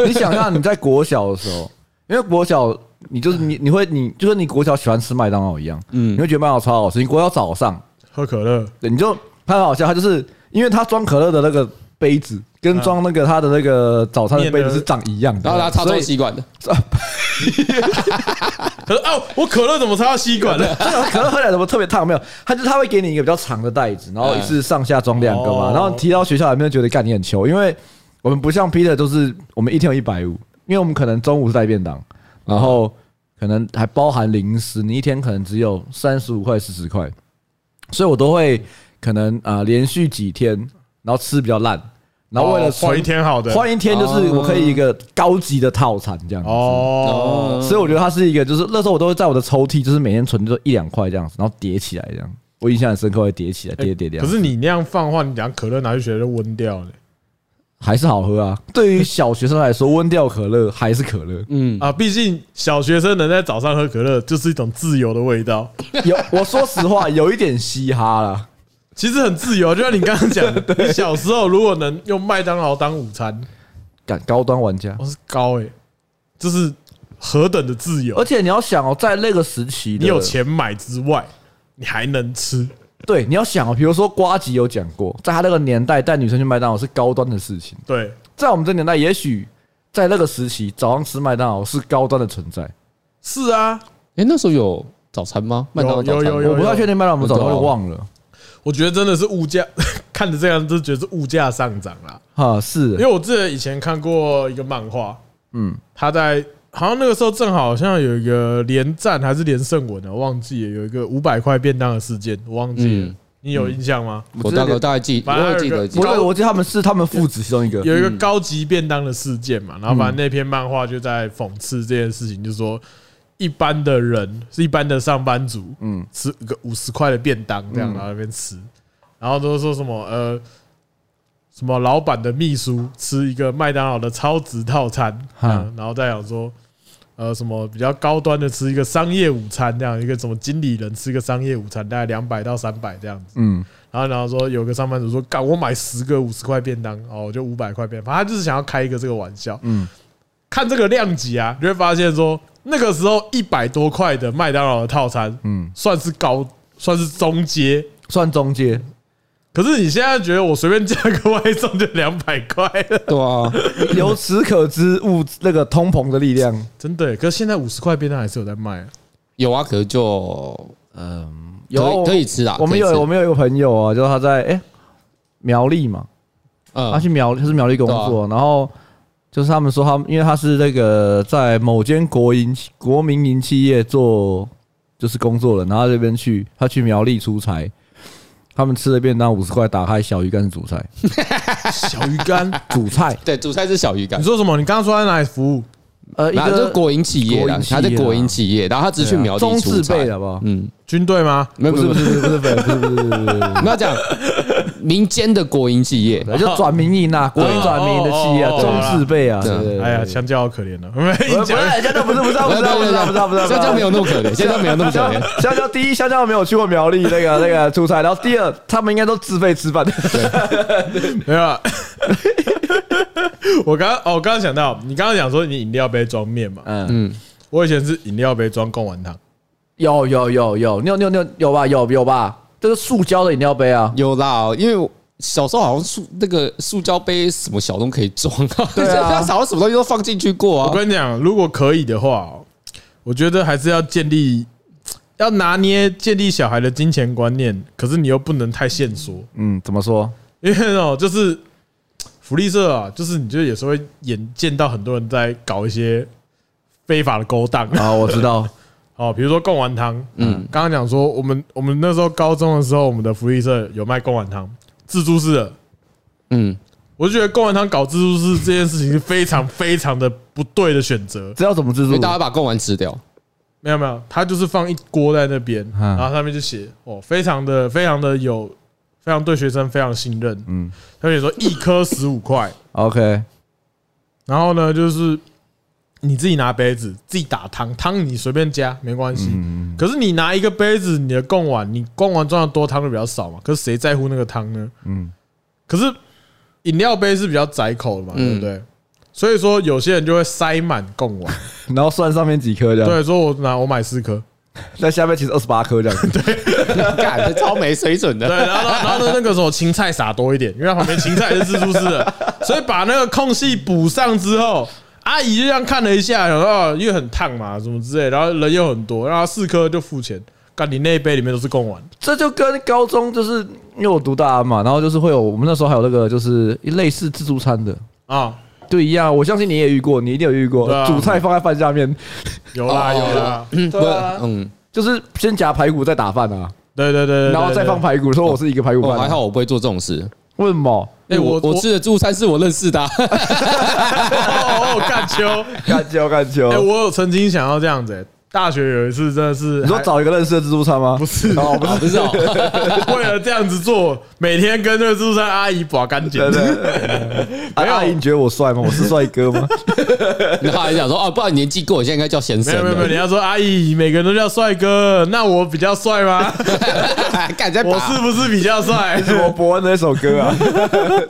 你想象你在国小的时候，因为国小你就是你你会你就跟你国小喜欢吃麦当劳一样，嗯，你会觉得麦当劳超好吃。你国小早上喝可乐，对，你就他很好笑，他就是。因为他装可乐的那个杯子跟装那个他的那个早餐的杯子是长一样的，然后他插错吸管的。可是哦，我可乐怎么插到吸管的？可乐喝起来怎么特别烫？没有，他就他会给你一个比较长的袋子，然后一次上下装两个嘛。然后提到学校有没有，觉得干你很糗，因为我们不像 Peter，就是我们一天有一百五，因为我们可能中午是带便当，然后可能还包含零食，你一天可能只有三十五块、四十块，所以我都会。可能啊，连续几天，然后吃比较烂，然后为了换一天好的，换一天就是我可以一个高级的套餐这样子哦，所以我觉得它是一个，就是那时候我都会在我的抽屉，就是每天存就一两块这样子，然后叠起来这样，我印象很深刻，会叠起来，叠叠叠。可是你那样放的话，你讲可乐拿去学校就温掉了，还是好喝啊？对于小学生来说，温掉可乐还是可乐。嗯啊，毕竟小学生能在早上喝可乐，就是一种自由的味道。有，我说实话，有一点嘻哈啦。其实很自由，就像你刚刚讲的，小时候如果能用麦当劳当午餐，敢高端玩家，我是高诶，这是何等的自由！而且你要想哦，在那个时期，你有钱买之外，你还能吃，对，你要想哦，比如说瓜吉有讲过，在他那个年代带女生去麦当劳是高端的事情。对，在我们这年代，也许在那个时期，早上吃麦当劳是高端的存在。是啊，哎，那时候有早餐吗？麦当劳早餐，我不太确定麦当劳有没有早餐，我忘了。我觉得真的是物价，看着这样就觉得是物价上涨了。哈，是，因为我记得以前看过一个漫画，嗯，他在好像那个时候正好像有一个连战还是连胜文的，我忘记了，有一个五百块便当的事件，我忘记了，你有印象吗？我大概大概记，我记得，我我记得他们是他们父子其中一个，有一个高级便当的事件嘛，然后反正那篇漫画就在讽刺这件事情，就是说。一般的人是一般的上班族，嗯，吃个五十块的便当这样，然后那边吃，然后都说什么呃，什么老板的秘书吃一个麦当劳的超值套餐，嗯，然后再讲说呃什么比较高端的吃一个商业午餐这样，一个什么经理人吃一个商业午餐大概两百到三百这样子，嗯，然后然后说有个上班族说干我买十个五十块便当哦，就五百块便当，反正他就是想要开一个这个玩笑，嗯，看这个量级啊，你会发现说。那个时候一百多块的麦当劳的套餐，嗯，算是高，算是中阶，算中阶。可是你现在觉得我随便叫个外送就两百块了，对啊，由此可知物那个通膨的力量，真的。可是现在五十块便当还是有在卖啊，有啊，可是就嗯，有可以吃啊。我们有我们有一个朋友啊，就是他在哎苗栗嘛，嗯他去苗他是苗栗工作，然后。就是他们说，他因为他是那个在某间国营国民营企业做就是工作的，然后这边去，他去苗栗出差，他们吃的便当五十块，打开小鱼干的主菜，小鱼干主菜，对，主菜是小鱼干。你说什么？你刚刚说在哪里服务？呃，一个国营企业，他在国营企业，然后他只是去苗栗出差，中自备的不？嗯，军队吗？不是不是不是不是不是不是，那讲。民间的国营企业，就转民营呐，国营转民营的企业，中字辈啊，哎呀，香蕉好可怜了，不是，香蕉不是，不是，不是，不是，不是，不是，香蕉没有那么可怜，香蕉没有那么可怜，香蕉第一，香蕉没有去过苗栗那个那个出差，然后第二，他们应该都自费吃饭，没有啊，我刚哦，我刚刚想到，你刚刚讲说你饮料杯装面嘛，嗯。嗯，我以前是饮料杯装贡丸汤，有有有有，你有你有你有有吧？有有吧。这个塑胶的饮料杯啊，有啦，因为小时候好像塑那个塑胶杯什么小东西可以装啊，对啊，好像什么东西都放进去过啊。我跟你讲，如果可以的话，我觉得还是要建立，要拿捏建立小孩的金钱观念，可是你又不能太限缩。嗯，怎么说？因为哦，就是福利社啊，就是你就有时候会眼见到很多人在搞一些非法的勾当啊，我知道。哦，比如说贡丸汤，嗯，刚刚讲说我们我们那时候高中的时候，我们的福利社有卖贡丸汤，自助式的，嗯，我就觉得贡丸汤搞自助式这件事情是非常非常的不对的选择。知道怎么自助？大家把贡丸吃掉？没有没有，他就是放一锅在那边，然后上面就写哦，非常的非常的有，非常对学生非常信任，嗯，他写说一颗十五块，OK，然后呢就是。你自己拿杯子，自己打汤，汤你随便加没关系。可是你拿一个杯子，你的贡碗，你贡碗装的多，汤就比较少嘛。可是谁在乎那个汤呢？嗯。可是饮料杯是比较窄口的嘛，对不对？所以说有些人就会塞满贡碗，然后算上面几颗这样。对，说我拿我买四颗，在下面其实二十八颗这样。对，干超没水准的。对，然后然后呢，那个时候青菜撒多一点，因为旁边青菜是自助式的，所以把那个空隙补上之后。阿姨就这样看了一下，想说哦，因为很烫嘛，什么之类，然后人又很多，然后四颗就付钱。干，你那一杯里面都是贡丸，这就跟高中就是因为我读大安嘛，然后就是会有我们那时候还有那个就是类似自助餐的。啊，对一样。我相信你也遇过，你一定有遇过，主菜放在饭下面，有啦 有啦，嗯，对啊，嗯，就是先夹排骨再打饭啊，对对对，然后再放排骨，说我是一个排骨饭，还好我不会做这种事，为什么？哎，我我吃的自助餐是我认识的。哦，哦干球，干球，干球。哎，我有曾经想要这样子。大学有一次真的是，你说找一个认识的自助餐吗？不是，哦，不是，不是。为了这样子做，每天跟那个自助餐阿姨把干净。阿姨，你觉得我帅吗？我是帅哥吗？你后阿姨讲说：“哦，不然你年纪过，我现在应该叫先生。”没有没有没有，你要说阿姨，每个人都叫帅哥，那我比较帅吗？我是不是比较帅？什么伯恩那首歌啊？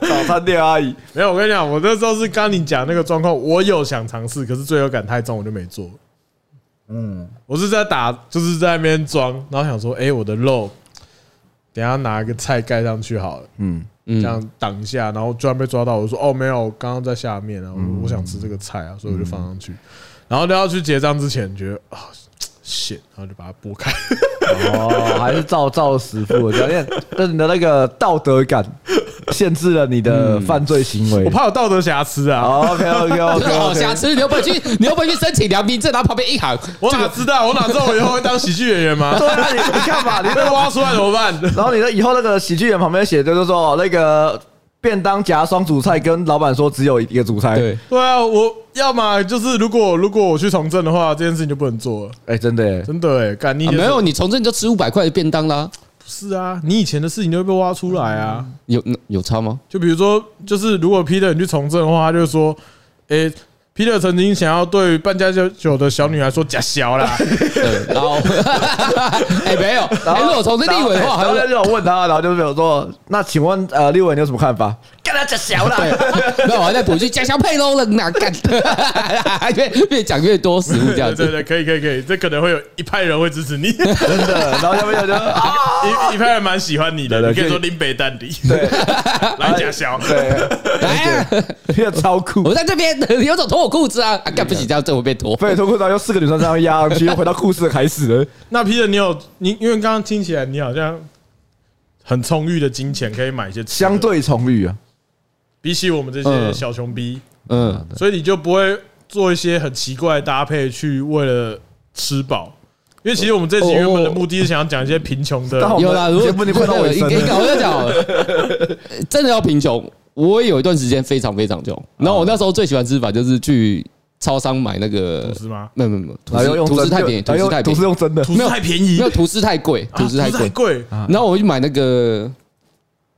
早餐店阿姨。没有，我跟你讲，我那时候是刚你讲那个状况，我有想尝试，可是罪恶感太重，我就没做。嗯，我是在打，就是在那边装，然后想说，哎，我的肉等下拿一个菜盖上去好了，嗯，这样挡一下，然后突然被抓到，我说哦没有，刚刚在下面啊，我我想吃这个菜啊，所以我就放上去，然后都要去结账之前觉得啊。险，然后就把它拨开。哦，还是照照实付的，因为但是你的那个道德感 限制了你的犯罪行为。我怕有道德瑕疵啊。OK OK OK，瑕疵，你又不会去，你又不会去申请良民证，然后旁边一喊，我哪知道？我哪知道我以后会当喜剧演员吗？对啊，你你看吧，你 被挖出来怎么办？然后你的以后那个喜剧演员旁边写的就是说那个。便当夹双主菜，跟老板说只有一个主菜。对对啊，我要么就是如果如果我去从政的话，这件事情就不能做了。哎，真的，真的哎，干你没有你从政就吃五百块的便当啦。不是啊，你以前的事情就会被挖出来啊。有有差吗？就比如说，就是如果 Peter 你去从政的话，他就说，诶。Peter 曾经想要对半家家酒的小女孩说“假小啦”，对，然后 哎没有，然后如果从政立委的话，还有这种问他，然后就是比如说，那请问呃立委你有什么看法？干他假小啦，没有，我还在补句假小配喽了哪干？越 越讲越多食物这样子，对对，可以可以可以，这可能会有一派人会支持你，真的。然后下面有人啊，一一派人蛮喜欢你的，你可以说林北淡定，对，来假小，对，来，这个超酷，我在这边有种脱我。裤子啊，干不起这样，这会被脱。非得脱裤子，然后四个女生这样压上去，又回到故事开始了。那 Peter，你有你，因为刚刚听起来你好像很充裕的金钱，可以买一些相对充裕啊，比起我们这些小穷逼，嗯，所以你就不会做一些很奇怪的搭配去为了吃饱。因为其实我们这集原本的目的是想要讲一些贫穷的，有啦，如果你碰到我，你你搞在讲，真的要贫穷。我也有一段时间非常非常穷，然后我那时候最喜欢吃法就是去超商买那个吐司吗？没有没有没有，吐司吐司太便宜，吐司太便宜，吐司用真的，吐司太便宜，没有吐司太贵，吐司太贵，然后我去买那个，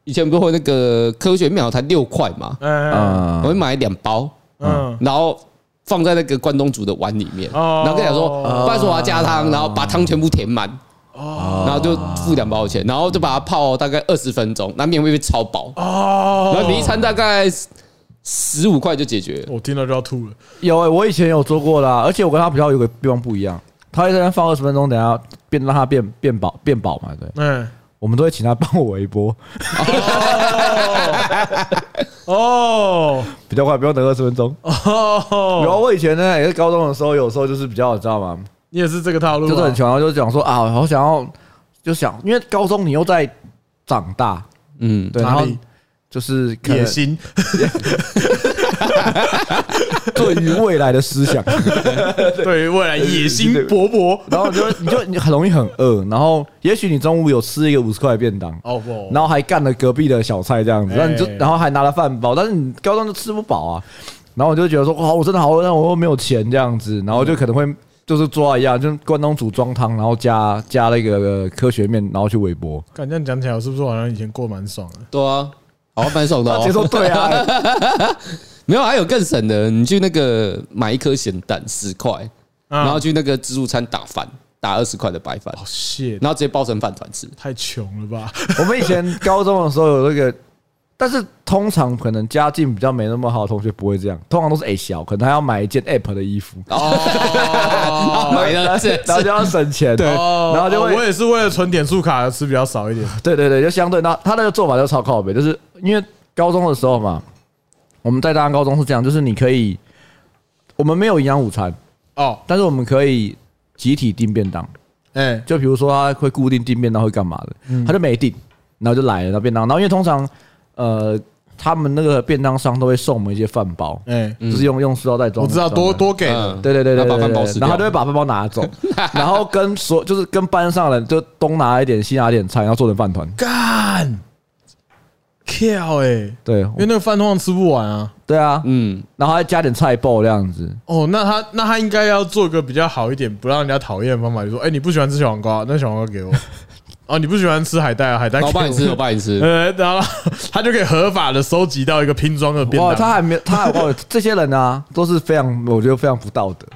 以前不是会那个科学面才六块嘛，嗯，我会买两包，嗯，然后放在那个关东煮的碗里面，然后跟他说，不然说我要加汤，然后把汤全部填满。哦，然后就付两包钱，然后就把它泡大概二十分钟，那面会被超薄哦。然后你一餐大概十五块就解决。我听到就要吐了。有诶，我以前有做过啦，而且我跟他比较有个地方不一样，他一直在放二十分钟，等下变让它变变薄变薄嘛，对。嗯，我们都会请他帮我一波。哦，比较快，不用等二十分钟。哦，然后我以前呢也是高中的时候，有时候就是比较，你知道吗？你也是这个套路，就是很穷，就是讲说啊，好想要，就想，因为高中你又在长大，嗯，对，然后就是野心，对于未来的思想，对于未来野心勃勃，然后就你就你很容易很饿，然后也许你中午有吃一个五十块的便当，哦不，然后还干了隔壁的小菜这样子，然后你就然后还拿了饭包，但是你高中就吃不饱啊，然后我就觉得说哇，我真的好饿，但我又没有钱这样子，然后就可能会。就是抓一样，就关东煮装汤，然后加加那个科学面，然后去微波。感觉讲起来，是不是好像以前过蛮爽的？对啊，好像蛮爽的。接受对啊，没有，还有更省的，你去那个买一颗咸蛋十块，然后去那个自助餐打饭，打二十块的白饭，好谢，然后直接包成饭团吃。太穷了吧？我们以前高中的时候有那个。但是通常可能家境比较没那么好的同学不会这样，通常都是 A 小，可能他要买一件 App 的衣服哦，买了，然后就要省钱，对，然后就会，我也是为了存点数卡吃比较少一点，对对对，就相对那他那个做法就超靠北，就是因为高中的时候嘛，我们在大安高中是这样，就是你可以，我们没有营养午餐哦，但是我们可以集体订便当，哎，就比如说他会固定订便当会干嘛的，他就没订，然后就来了那便当，然后因为通常。呃，他们那个便当商都会送我们一些饭包，哎，就是用用塑料袋装。我知道多多给，对对对对，把饭包吃，然后他就会把饭包拿走，然后跟所就是跟班上人就东拿一点西拿一点菜，然后做成饭团。干，kill 哎，对，因为那个饭通常吃不完啊。对啊，嗯，然后还加点菜包这样子。哦，那他那他应该要做一个比较好一点，不让人家讨厌的方法，就说，哎，你不喜欢吃小黄瓜，那小黄瓜给我。哦，你不喜欢吃海带啊？海带我帮你吃，我帮你吃。呃，然后 他就可以合法的收集到一个拼装的便当。他还没有，他还哦，这些人呢都是非常，我觉得非常不道德。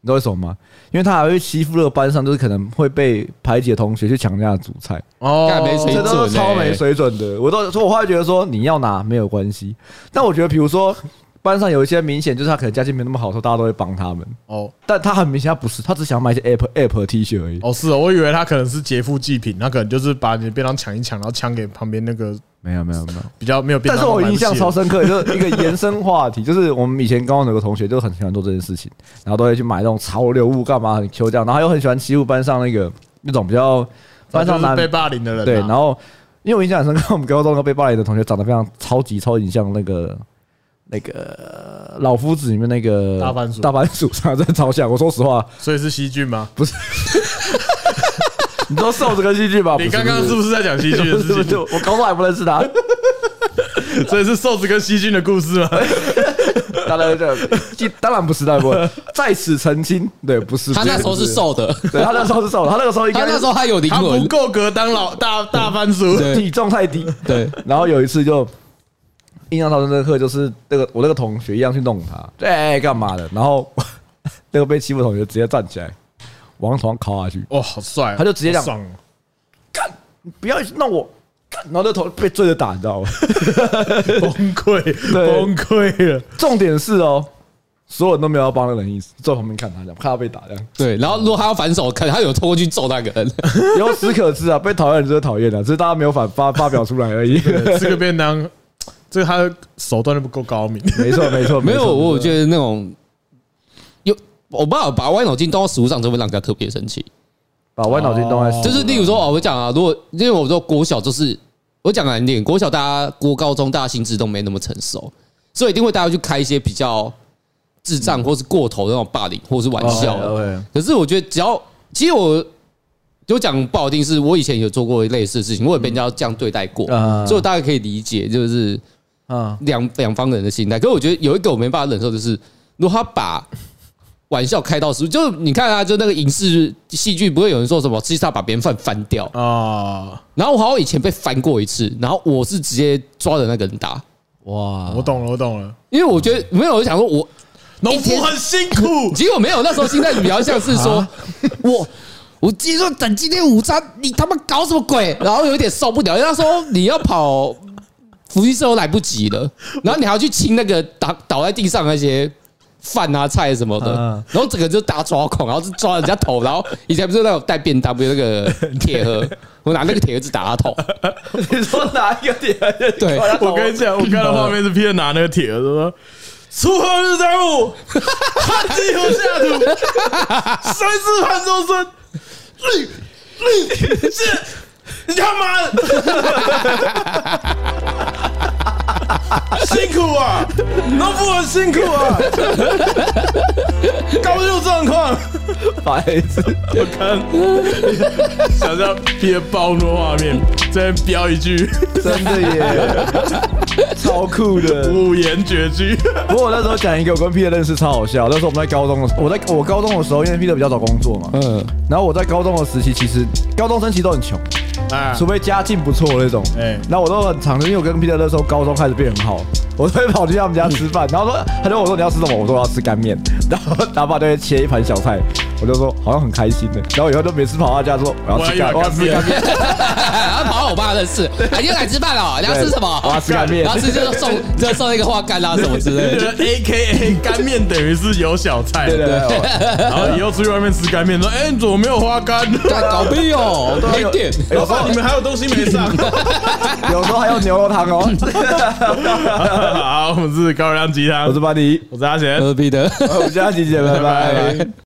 你知道为什么吗？因为他还会欺负那个班上，就是可能会被排挤的同学去抢人家的主菜。哦，没水准，这都是超没水准的。我都说，我后来觉得说，你要拿没有关系。但我觉得，比如说班上有一些明显就是他可能家境没那么好，时候大家都会帮他们哦。但他很明显他不是，他只想买一些 App App T 恤而已。哦，是哦，我以为他可能是劫富济贫，他可能就是把你的便当抢一抢，然后抢给旁边那个。没有没有没有，比较没有。但是我印象超深刻，就是 一个延伸话题，就是我们以前高中有个同学就很喜欢做这件事情，然后都会去买那种潮流物，干嘛很 Q 这样，然后又很喜欢欺负班上那个那种比较班上男被霸凌的人。对，然后因为我印象很深刻，我们高中那个被霸凌的同学长得非常超级超级像那个。那个老夫子里面那个大番薯，大番薯长得真的超像。我说实话，所以是细菌吗？不是，你说瘦子跟细菌吧？你刚刚是不是在讲细菌的事情？我高中还不认识他，所以是瘦子跟细菌的故事吗？当然这当然不是，当然不会。在此澄清，对，不是。他那时候是瘦的，对他那时候是瘦的，他那个时候应该他那时候他有灵魂，不够格当老大大番薯，体重太低。对，然后有一次就。印象超深刻，就是那个我那个同学一样去弄他，对，干嘛的？然后 那个被欺负同学直接站起来，往床上敲下去。哇，好帅！他就直接讲：“干，你不要弄我！”然后那头被追着打，你知道吗？崩溃，崩溃了。重点是哦，所有人都没有要帮那个人意思，坐旁边看他这样，看他被打这样。对，然后如果他要反手，看他有冲过去揍那个人。由此可知啊，被讨厌就是讨厌的，只是大家没有反发发表出来而已。吃个便当。所以他的手段都不够高明，没错 没错，没有，我觉得那种有，我不知道把歪脑筋动到食物上，就会让人家特别生气。把歪脑筋动在，就是例如说，我讲啊，如果因为我说国小就是我讲难听点，国小大家国高中大家心智都没那么成熟，所以一定会大家去开一些比较智障或是过头的那种霸凌或是玩笑。可是我觉得只要，其实我就讲不好听，是我以前有做过类似的事情，我也被人家这样对待过，所以我大概可以理解，就是。啊，两两方人的心态，可是我觉得有一个我没办法忍受，就是如果他把玩笑开到是，就你看啊，就那个影视戏剧，不会有人说什么，其实他把别人饭翻掉啊。然后我好像以前被翻过一次，然后我是直接抓着那个人打。哇，我懂了，我懂了，因为我觉得没有，我想说我农夫很辛苦，结果没有，那时候心态比较像是说 我我今天说等今天午餐，你他妈搞什么鬼？然后有点受不了，因为他说你要跑。福利社都来不及了，然后你还要去清那个倒倒在地上那些饭啊菜什么的，然后整个就大抓狂，然后就抓人家头，然后以前不是那种带便当，不是那个 铁盒，我拿那个铁盒子打他头。你说拿一个铁盒？对，我跟你讲，我看到画面是骗人拿那个铁盒子说：“锄禾日当午，汗滴禾下土，谁知盘中餐，绿绿是。”你他妈 辛苦啊，农夫很辛苦啊，搞这种状况，白痴！我看，想象别暴怒画面，再飙一句，真的耶，超酷的。五言绝句。不过我那时候讲一个，我跟 Peter 认识超好笑。那时候我们在高中的时候，我在我高中的时候，因为 Peter 比较早工作嘛，嗯，然后我在高中的时期，其实高中生其实都很穷。除非家境不错那种，哎，那我都很常，因为我跟 Peter 那时候高中开始变很好，我都会跑去他们家吃饭，然后说，他就问我说你要吃什么，我说我要吃干面，然后他爸就会切一盘小菜，我就说好像很开心的，然后以后都每次跑他家说我要吃干，我要吃干面，然后 跑到我爸的事，哎，又来吃饭了，你要吃什么？我要吃干面，然后吃就送 就送一个花干啊什么之类的，A K A 干面等于是有小菜，对对对，然后以后出去外面吃干面说，哎，你怎么没有花干？搞屁哦，没有，老爸你们还有东西没？有时候还有牛肉汤哦。好，我们是高热量鸡汤，我是巴迪，我是阿贤，我是彼得，我们下期见，拜拜。